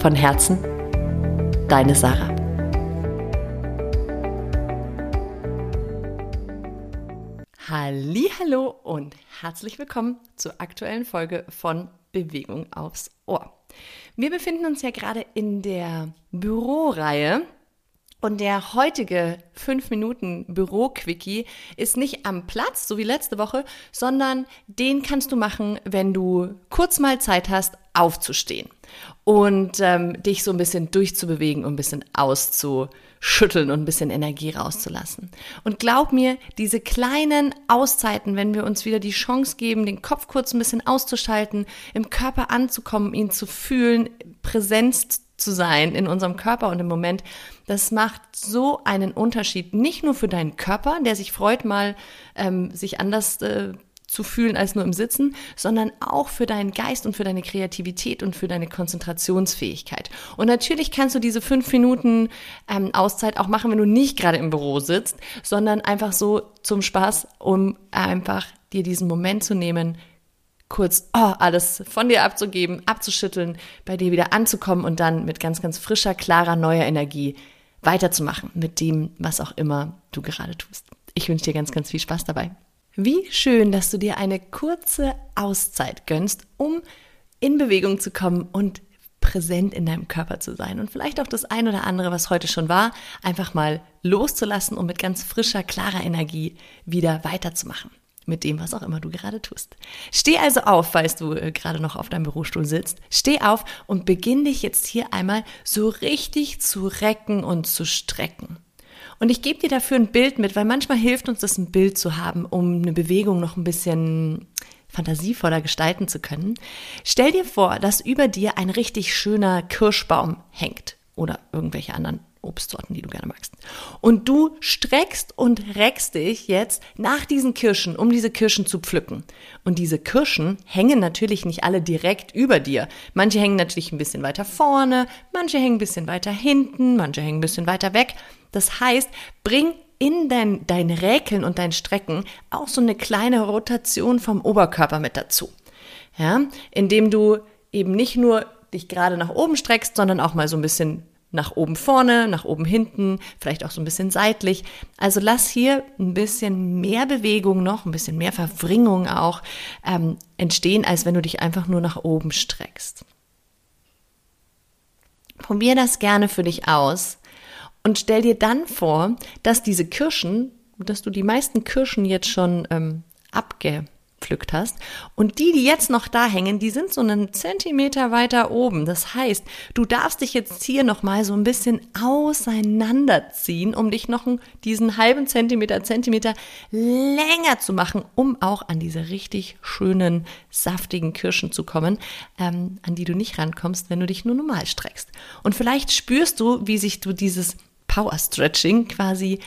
Von Herzen, deine Sarah. Hallo und herzlich willkommen zur aktuellen Folge von Bewegung aufs Ohr. Wir befinden uns ja gerade in der Büroreihe und der heutige 5 Minuten Büro-Quickie ist nicht am Platz, so wie letzte Woche, sondern den kannst du machen, wenn du kurz mal Zeit hast, aufzustehen und ähm, dich so ein bisschen durchzubewegen und ein bisschen auszuschütteln und ein bisschen Energie rauszulassen. Und glaub mir, diese kleinen Auszeiten, wenn wir uns wieder die Chance geben, den Kopf kurz ein bisschen auszuschalten, im Körper anzukommen, ihn zu fühlen, Präsenz zu sein in unserem Körper und im Moment, das macht so einen Unterschied. Nicht nur für deinen Körper, der sich freut, mal ähm, sich anders äh, zu fühlen als nur im Sitzen, sondern auch für deinen Geist und für deine Kreativität und für deine Konzentrationsfähigkeit. Und natürlich kannst du diese fünf Minuten ähm, Auszeit auch machen, wenn du nicht gerade im Büro sitzt, sondern einfach so zum Spaß, um einfach dir diesen Moment zu nehmen, kurz oh, alles von dir abzugeben, abzuschütteln, bei dir wieder anzukommen und dann mit ganz, ganz frischer, klarer, neuer Energie weiterzumachen mit dem, was auch immer du gerade tust. Ich wünsche dir ganz, ganz viel Spaß dabei. Wie schön, dass du dir eine kurze Auszeit gönnst, um in Bewegung zu kommen und präsent in deinem Körper zu sein und vielleicht auch das ein oder andere, was heute schon war, einfach mal loszulassen und mit ganz frischer, klarer Energie wieder weiterzumachen mit dem, was auch immer du gerade tust. Steh also auf, falls du äh, gerade noch auf deinem Bürostuhl sitzt. Steh auf und beginn dich jetzt hier einmal so richtig zu recken und zu strecken. Und ich gebe dir dafür ein Bild mit, weil manchmal hilft uns das, ein Bild zu haben, um eine Bewegung noch ein bisschen fantasievoller gestalten zu können. Stell dir vor, dass über dir ein richtig schöner Kirschbaum hängt oder irgendwelche anderen Obstsorten, die du gerne magst. Und du streckst und reckst dich jetzt nach diesen Kirschen, um diese Kirschen zu pflücken. Und diese Kirschen hängen natürlich nicht alle direkt über dir. Manche hängen natürlich ein bisschen weiter vorne, manche hängen ein bisschen weiter hinten, manche hängen ein bisschen weiter weg. Das heißt, bring in dein, dein Räkeln und dein Strecken auch so eine kleine Rotation vom Oberkörper mit dazu. Ja, indem du eben nicht nur dich gerade nach oben streckst, sondern auch mal so ein bisschen nach oben vorne, nach oben hinten, vielleicht auch so ein bisschen seitlich. Also lass hier ein bisschen mehr Bewegung noch, ein bisschen mehr Verwringung auch ähm, entstehen, als wenn du dich einfach nur nach oben streckst. Probier das gerne für dich aus und stell dir dann vor, dass diese Kirschen, dass du die meisten Kirschen jetzt schon ähm, abge hast. Und die, die jetzt noch da hängen, die sind so einen Zentimeter weiter oben. Das heißt, du darfst dich jetzt hier nochmal so ein bisschen auseinanderziehen, um dich noch diesen halben Zentimeter, Zentimeter länger zu machen, um auch an diese richtig schönen, saftigen Kirschen zu kommen, ähm, an die du nicht rankommst, wenn du dich nur normal streckst. Und vielleicht spürst du, wie sich du dieses Power Stretching quasi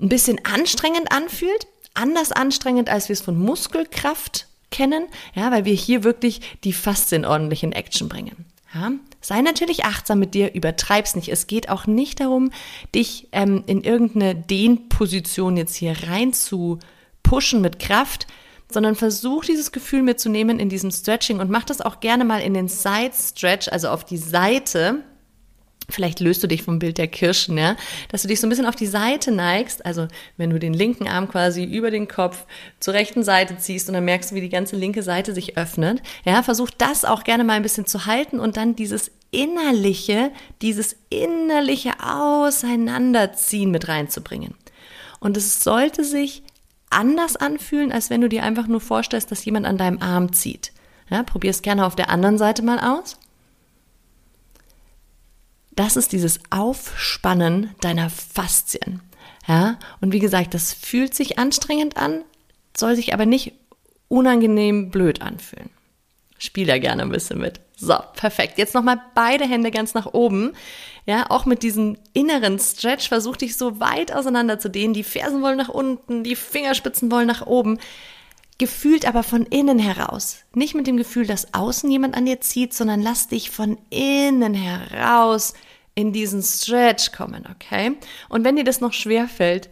ein bisschen anstrengend anfühlt, anders anstrengend, als wir es von Muskelkraft kennen, ja, weil wir hier wirklich die Faszien ordentlich in Action bringen. Ja, sei natürlich achtsam mit dir, übertreib's nicht. Es geht auch nicht darum, dich ähm, in irgendeine Dehnposition jetzt hier rein zu pushen mit Kraft, sondern versuch dieses Gefühl mitzunehmen in diesem Stretching und mach das auch gerne mal in den Side Stretch, also auf die Seite, Vielleicht löst du dich vom Bild der Kirschen, ja, dass du dich so ein bisschen auf die Seite neigst, also wenn du den linken Arm quasi über den Kopf zur rechten Seite ziehst und dann merkst du, wie die ganze linke Seite sich öffnet, ja, versuch das auch gerne mal ein bisschen zu halten und dann dieses innerliche, dieses innerliche Auseinanderziehen mit reinzubringen. Und es sollte sich anders anfühlen, als wenn du dir einfach nur vorstellst, dass jemand an deinem Arm zieht. Ja, probier es gerne auf der anderen Seite mal aus das ist dieses Aufspannen deiner Faszien. Ja, und wie gesagt, das fühlt sich anstrengend an, soll sich aber nicht unangenehm blöd anfühlen. Spiel da gerne ein bisschen mit. So, perfekt. Jetzt nochmal beide Hände ganz nach oben. Ja, auch mit diesem inneren Stretch versuch dich so weit auseinander zu dehnen. Die Fersen wollen nach unten, die Fingerspitzen wollen nach oben. Gefühlt aber von innen heraus. Nicht mit dem Gefühl, dass außen jemand an dir zieht, sondern lass dich von innen heraus in diesen Stretch kommen, okay? Und wenn dir das noch schwer fällt,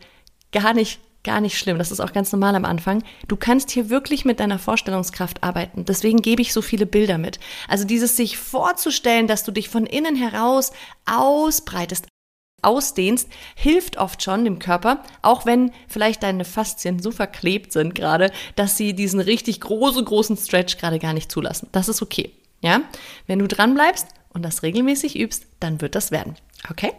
gar nicht Gar nicht schlimm, das ist auch ganz normal am Anfang. Du kannst hier wirklich mit deiner Vorstellungskraft arbeiten. Deswegen gebe ich so viele Bilder mit. Also dieses sich vorzustellen, dass du dich von innen heraus ausbreitest, ausdehnst, hilft oft schon dem Körper, auch wenn vielleicht deine Faszien so verklebt sind gerade, dass sie diesen richtig großen, großen Stretch gerade gar nicht zulassen. Das ist okay. Ja? Wenn du dran bleibst und das regelmäßig übst, dann wird das werden. Okay?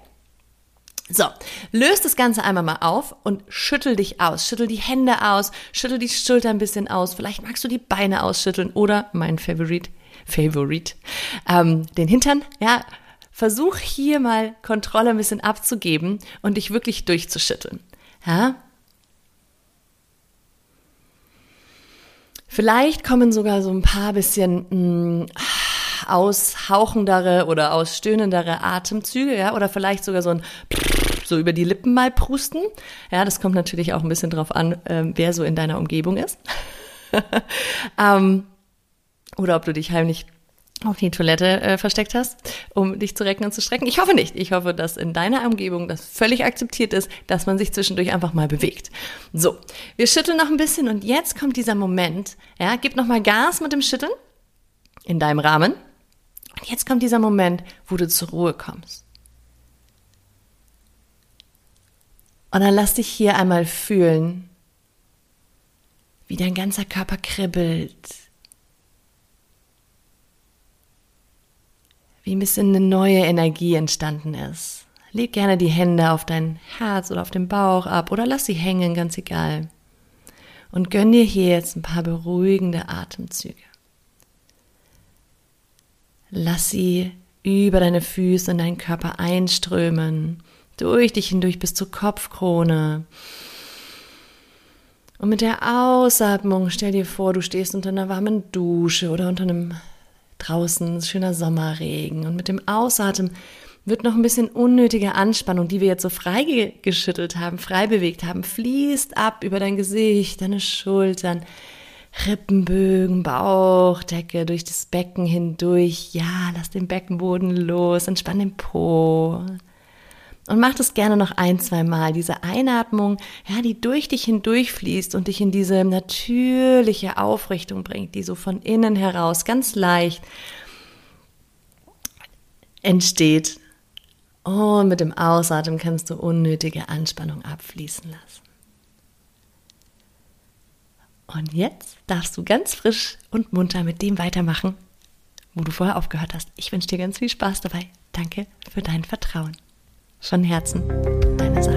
So, löst das Ganze einmal mal auf und schüttel dich aus. Schüttel die Hände aus, schüttel die Schulter ein bisschen aus. Vielleicht magst du die Beine ausschütteln oder mein Favorite, Favorite, ähm, den Hintern. Ja, versuch hier mal Kontrolle ein bisschen abzugeben und dich wirklich durchzuschütteln. Ja, Vielleicht kommen sogar so ein paar bisschen mh, mm, aushauchendere oder ausstöhnendere Atemzüge, ja, oder vielleicht sogar so ein so über die Lippen mal prusten. Ja, das kommt natürlich auch ein bisschen drauf an, äh, wer so in deiner Umgebung ist. ähm, oder ob du dich heimlich auf die Toilette äh, versteckt hast, um dich zu recken und zu strecken. Ich hoffe nicht. Ich hoffe, dass in deiner Umgebung das völlig akzeptiert ist, dass man sich zwischendurch einfach mal bewegt. So, wir schütteln noch ein bisschen und jetzt kommt dieser Moment. Ja, gib noch mal Gas mit dem Schütteln in deinem Rahmen. Und jetzt kommt dieser Moment, wo du zur Ruhe kommst. Und dann lass dich hier einmal fühlen, wie dein ganzer Körper kribbelt. Wie ein bisschen eine neue Energie entstanden ist. Leg gerne die Hände auf dein Herz oder auf den Bauch ab oder lass sie hängen, ganz egal. Und gönn dir hier jetzt ein paar beruhigende Atemzüge. Lass sie über deine Füße und deinen Körper einströmen, durch dich hindurch bis zur Kopfkrone. Und mit der Ausatmung stell dir vor, du stehst unter einer warmen Dusche oder unter einem draußen schöner Sommerregen. Und mit dem Ausatmen wird noch ein bisschen unnötige Anspannung, die wir jetzt so frei geschüttelt haben, frei bewegt haben, fließt ab über dein Gesicht, deine Schultern, Rippenbögen, Bauchdecke, durch das Becken hindurch. Ja, lass den Beckenboden los, entspann den Po. Und mach das gerne noch ein, zwei Mal. Diese Einatmung, ja, die durch dich hindurch fließt und dich in diese natürliche Aufrichtung bringt, die so von innen heraus ganz leicht entsteht. Und mit dem Ausatmen kannst du unnötige Anspannung abfließen lassen. Und jetzt darfst du ganz frisch und munter mit dem weitermachen, wo du vorher aufgehört hast. Ich wünsche dir ganz viel Spaß dabei. Danke für dein Vertrauen. Von Herzen, deine Sache.